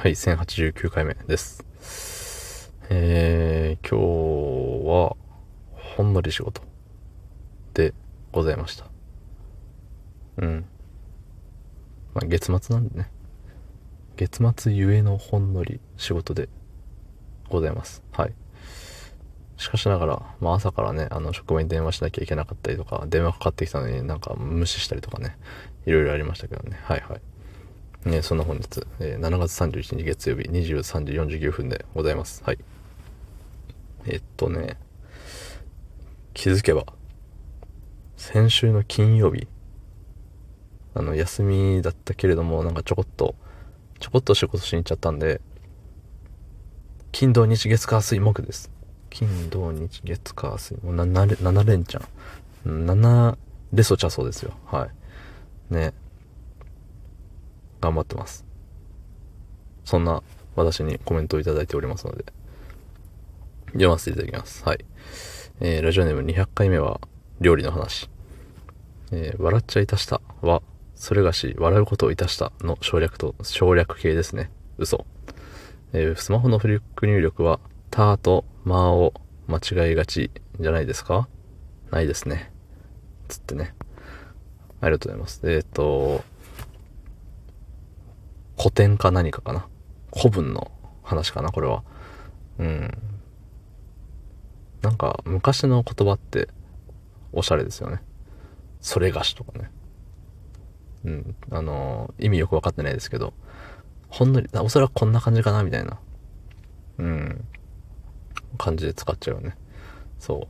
はい、1089回目です。えー、今日は、ほんのり仕事でございました。うん。まあ、月末なんでね。月末ゆえのほんのり仕事でございます。はい。しかしながら、まあ朝からね、あの、職場に電話しなきゃいけなかったりとか、電話かかってきたのになんか無視したりとかね、いろいろありましたけどね。はいはい。ね、そんな本日、えー7月31日月曜日23時49分でございます。はい。えっとね、気づけば、先週の金曜日、あの、休みだったけれども、なんかちょこっと、ちょこっと仕事しに行っちゃったんで、金土日月火水木です。金土日月火水、もう 7, 連7連チャン。7レソチャそうですよ。はい。ね。頑張ってます。そんな私にコメントをいただいておりますので、読ませていただきます。はい。えー、ラジオネーム200回目は料理の話。えー、笑っちゃいたしたは、それがし、笑うことをいたしたの省略と、省略形ですね。嘘。えー、スマホのフリック入力は、たとまを間違いがちじゃないですか？ないですね。つってね。ありがとうございます。えっ、と、古典か何かかな。古文の話かな、これは。うん。なんか、昔の言葉って、おしゃれですよね。それがしとかね。うん。あの意味よくわかってないですけど、ほんのり、おそらくこんな感じかな、みたいな。うん。感じで使っちゃうよね。そ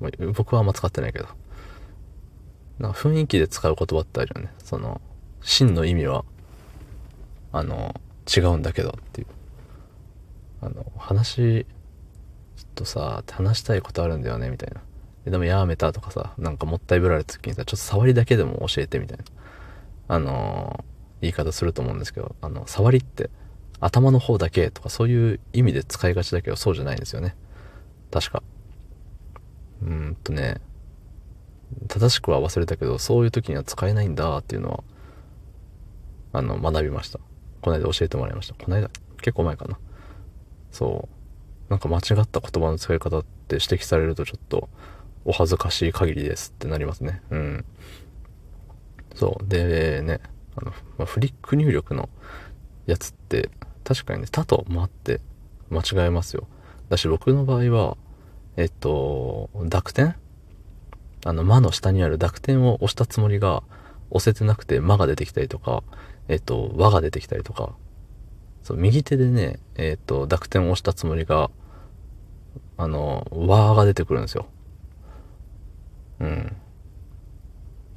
う。僕はあんま使ってないけど。なんか雰囲気で使う言葉ってあるよね。その、真の意味は、あの、違うんだけどっていう。あの、話、ちょっとさ、話したいことあるんだよね、みたいな。でもやめたとかさ、なんかもったいぶられた時にさ、ちょっと触りだけでも教えてみたいな。あの言い方すると思うんですけど、あの、触りって頭の方だけとかそういう意味で使いがちだけど、そうじゃないんですよね。確か。うーんとね、正しくは忘れたけど、そういう時には使えないんだっていうのは、あの、学びました。この間教えてもらいました。この間結構前かな。そう。なんか間違った言葉の使い方って指摘されるとちょっと、お恥ずかしい限りですってなりますね。うん。そう。でね、あの、まあ、フリック入力のやつって、確かにね、他と間って間違えますよ。だし僕の場合は、えっと、濁点？あの、間の下にある濁点を押したつもりが、押せてなくて間が出てきたりとか、えっと、和が出てきたりとか、そう、右手でね、えっと、濁点を押したつもりが、あの、和が出てくるんですよ。うん。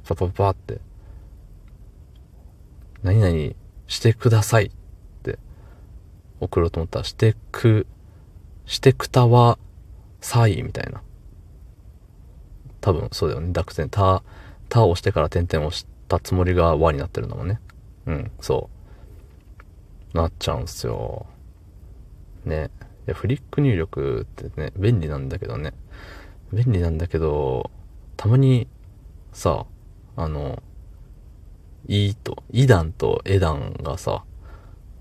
パパパって、何々してくださいって送ろうと思ったら、してく、してくたわさいみたいな。多分そうだよね。濁点、た、たを押してから点々を押したつもりが和になってるんだもんね。うん、そう。なっちゃうんすよ。ね。いや、フリック入力ってね、便利なんだけどね。便利なんだけど、たまに、さ、あの、いいと、い段とえ段がさ、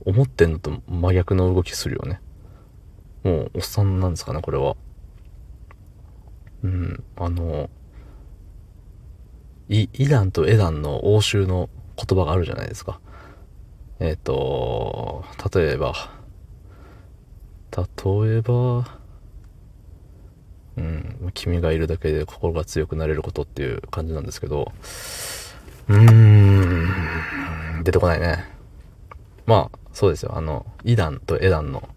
思ってんのと真逆の動きするよね。もう、おっさんなんですかね、これは。うん、あの、い、い段とえ段の応酬の言葉があるじゃないですか。えっ、と、例えば、例えば、うん、君がいるだけで心が強くなれることっていう感じなんですけど、うーん、出てこないね。まあ、そうですよ。あの、イ段とエ段の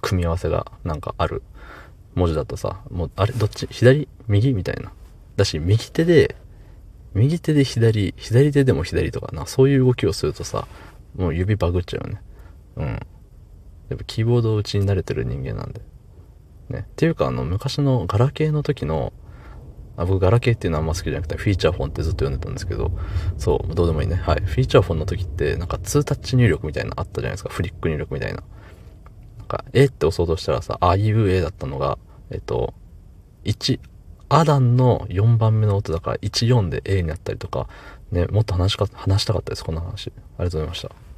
組み合わせがなんかある文字だとさ、もう、あれ、どっち？左？右？みたいな。だし、右手で、右手で左、左手でも左とかな、そういう動きをするとさ、もう指バグっちゃうよね。うん。やっぱキーボード打ちに慣れてる人間なんで。ね。っていうか、あの、昔のガラケーの時の、あ僕、ガラケーっていうのはあんま好きじゃなくて、フィーチャーフォンってずっと読んでたんですけど、そう、どうでもいいね。はい。フィーチャーフォンの時って、なんか2タッチ入力みたいなあったじゃないですか。フリック入力みたいな。なんか、えって押そうとしたらさ、あいうえだったのが、えっと、1、アダンの4番目の音だから、1、4で A になったりとか、ね、もっと話しか、話したかったです、こんな話。ありがとうございました。